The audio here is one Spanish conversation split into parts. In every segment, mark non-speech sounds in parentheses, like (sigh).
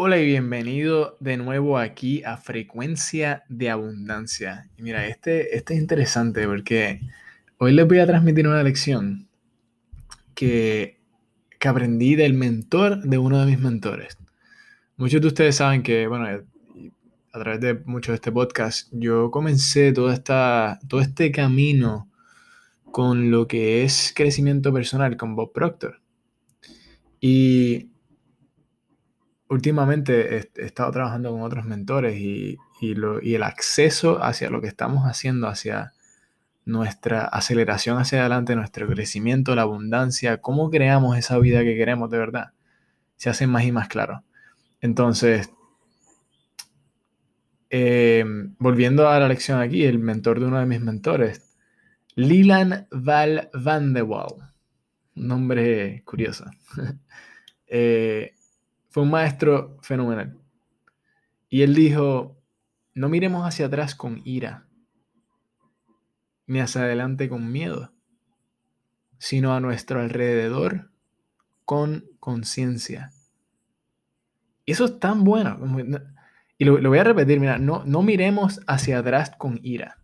Hola y bienvenido de nuevo aquí a Frecuencia de Abundancia. Y mira, este, este es interesante porque hoy les voy a transmitir una lección que, que aprendí del mentor de uno de mis mentores. Muchos de ustedes saben que, bueno, a través de mucho de este podcast, yo comencé toda esta, todo este camino con lo que es crecimiento personal con Bob Proctor. Y últimamente he, estado trabajando con otros mentores y, el acceso hacia lo que estamos haciendo, hacia nuestra aceleración hacia adelante, nuestro crecimiento, la abundancia, cómo creamos esa vida que queremos de verdad, se hace más y más claro. Entonces, eh, volviendo a la lección aquí, el mentor de uno de mis mentores, Lilan Val van de Waal, nombre curioso. (laughs) eh, un maestro fenomenal. Y él dijo, no miremos hacia atrás con ira, ni hacia adelante con miedo, sino a nuestro alrededor con conciencia. Y eso es tan bueno. Y lo, voy a repetir, mira, no, no miremos hacia atrás con ira.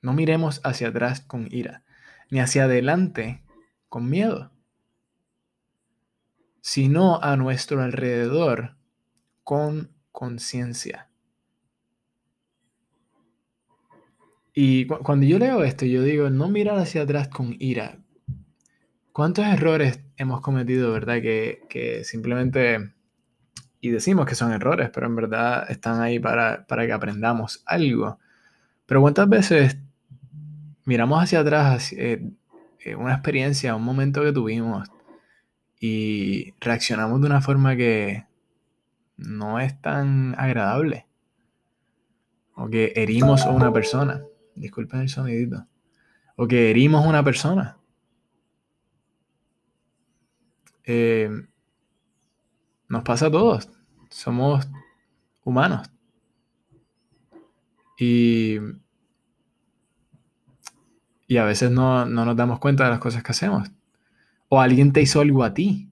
No miremos hacia atrás con ira, ni hacia adelante con miedo sino a nuestro alrededor con conciencia. Y cuando yo leo esto, yo digo, no mirar hacia atrás con ira. ¿Cuántos errores hemos cometido, verdad? Que, simplemente, y decimos que son errores, pero en verdad están ahí para, que aprendamos algo. Pero ¿cuántas veces miramos hacia atrás eh, eh, una experiencia, un momento que tuvimos, y reaccionamos de una forma que no es tan agradable. O que herimos a una persona. Disculpen el sonidito. O que herimos a una persona. Eh, nos pasa a todos. Somos humanos. Y, y a veces no, no nos damos cuenta de las cosas que hacemos. O alguien te hizo algo a ti.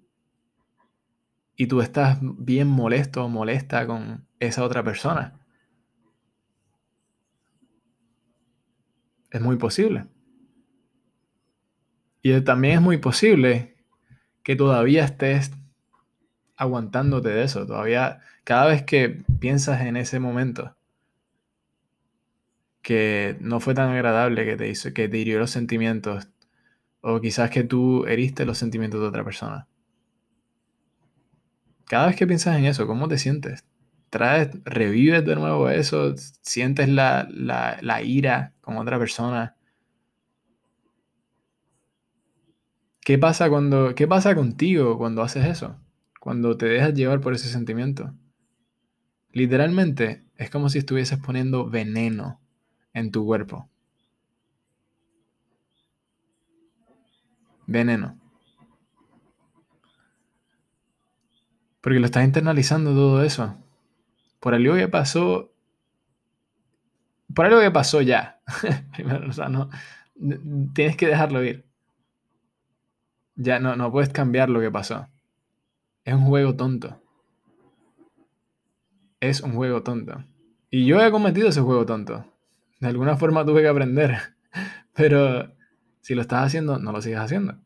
Y tú estás bien molesto o molesta con esa otra persona. Es muy posible. Y también es muy posible que todavía estés aguantándote de eso. Todavía, cada vez que piensas en ese momento que no fue tan agradable que te hizo, que te hirió los sentimientos, o quizás que tú heriste los sentimientos de otra persona. Cada vez que piensas en eso, ¿cómo te sientes? Traes, revives de nuevo eso, sientes la, la ira con otra persona. ¿Qué pasa, cuando, ¿Qué pasa contigo cuando haces eso? Cuando te dejas llevar por ese sentimiento. Literalmente es como si estuvieses poniendo veneno en tu cuerpo. Veneno. Porque lo estás internalizando todo eso. Por algo que pasó. Por algo que pasó ya. (laughs) o sea, no. Tienes que dejarlo ir. Ya no, no puedes cambiar lo que pasó. Es un juego tonto. Es un juego tonto. Y yo he cometido ese juego tonto. De alguna forma tuve que aprender. (laughs) Pero si lo estás haciendo, no lo sigas haciendo.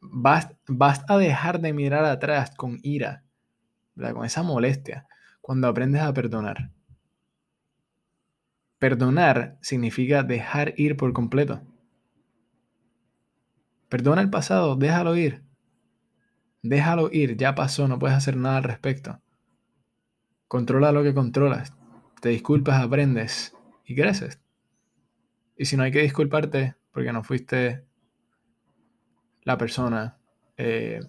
Vas, a dejar de mirar atrás con ira, con esa molestia, cuando aprendes a perdonar. Perdonar significa dejar ir por completo. Perdona el pasado, déjalo ir. Déjalo ir, ya pasó, no puedes hacer nada al respecto. Controla lo que controlas. Te disculpas, aprendes y creces. Y si no hay que disculparte porque no fuiste la persona eh,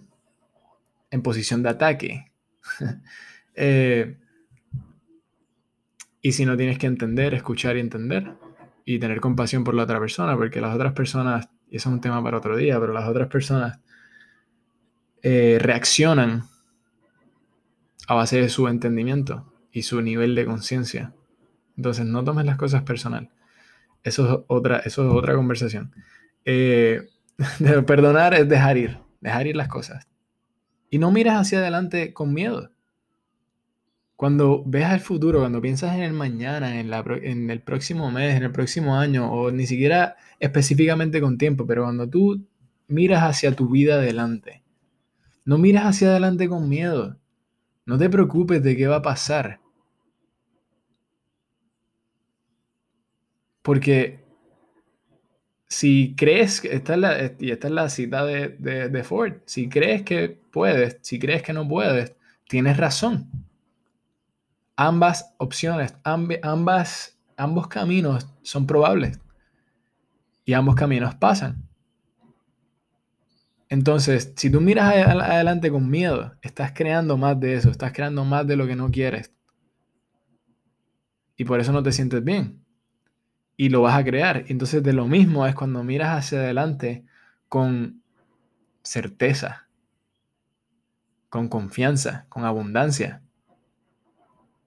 en posición de ataque. (laughs) Eh, y si no tienes que entender, escuchar y entender y tener compasión por la otra persona, porque las otras personas, y eso es un tema para otro día, pero las otras personas eh, reaccionan a base de su entendimiento y su nivel de conciencia. Entonces no tomes las cosas personal. Eso es otra, eso es otra conversación. Eh, (laughs) perdonar es dejar ir, dejar ir las cosas. Y no miras hacia adelante con miedo. Cuando ves al futuro, cuando piensas en el mañana, en, la, en el próximo mes, en el próximo año, o ni siquiera específicamente con tiempo, pero cuando tú miras hacia tu vida adelante, no miras hacia adelante con miedo. No te preocupes de qué va a pasar. Porque si crees, esta es la, y esta es la cita de, de Ford, si crees que puedes, si crees que no puedes, tienes razón ambas opciones, ambas, ambos caminos son probables y ambos caminos pasan. Entonces, si tú miras adelante con miedo, estás creando más de eso, estás creando más de lo que no quieres. Y por eso no te sientes bien. Y lo vas a crear. Entonces, de lo mismo es cuando miras hacia adelante con certeza, con confianza, con abundancia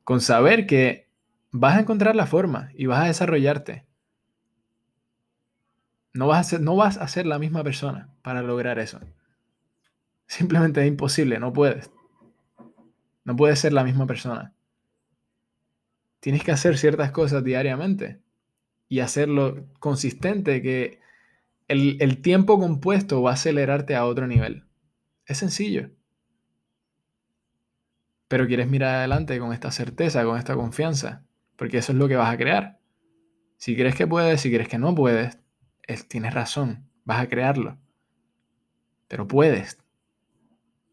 con saber que vas a encontrar la forma y vas a desarrollarte. No vas a ser, no vas a ser la misma persona para lograr eso. Simplemente es imposible, no puedes. No puedes ser la misma persona. Tienes que hacer ciertas cosas diariamente y hacerlo consistente que el, el tiempo compuesto va a acelerarte a otro nivel. Es sencillo pero quieres mirar adelante con esta certeza, con esta confianza, porque eso es lo que vas a crear. Si crees que puedes, si crees que no puedes, tienes razón, vas a crearlo. Pero puedes.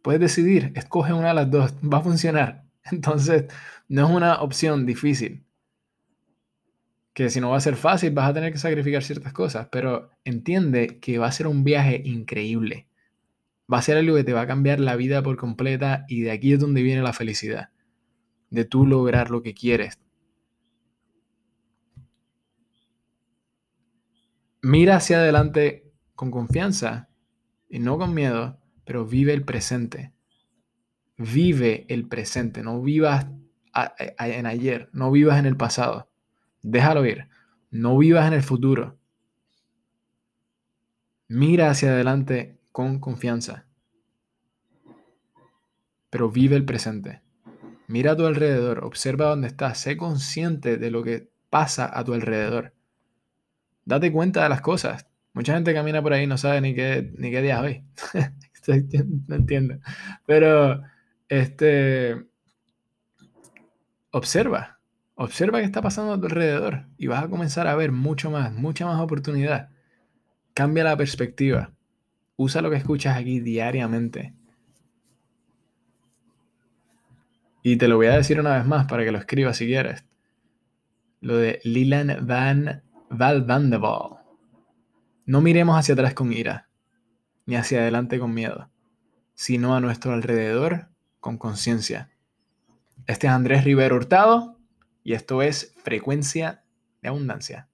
Puedes decidir, escoge una de las dos, (laughs) va a funcionar. Entonces, no es una opción difícil. Que si no va a ser fácil, vas a tener que sacrificar ciertas cosas, pero entiende que va a ser un viaje increíble va a ser algo que te va a cambiar la vida por completa y de aquí es donde viene la felicidad, de tú lograr lo que quieres. Mira hacia adelante con confianza y no con miedo, pero vive el presente. Vive el presente, no vivas en ayer, no vivas en el pasado. Déjalo ir, no vivas en el futuro. Mira hacia adelante con confianza. Pero vive el presente. Mira a tu alrededor, observa dónde estás, sé consciente de lo que pasa a tu alrededor. Date cuenta de las cosas. Mucha gente camina por ahí y no sabe ni qué, ni qué día es hoy. (laughs) no entiendo. Pero, este, observa. Observa qué está pasando a tu alrededor y vas a comenzar a ver mucho más, mucha más oportunidad. Cambia la perspectiva. Usa lo que escuchas aquí diariamente. Y te lo voy a decir una vez más para que lo escribas si quieres. Lo de Lilan Van Val No miremos hacia atrás con ira, ni hacia adelante con miedo, sino a nuestro alrededor con conciencia. Este es Andrés Rivero Hurtado y esto es Frecuencia de Abundancia.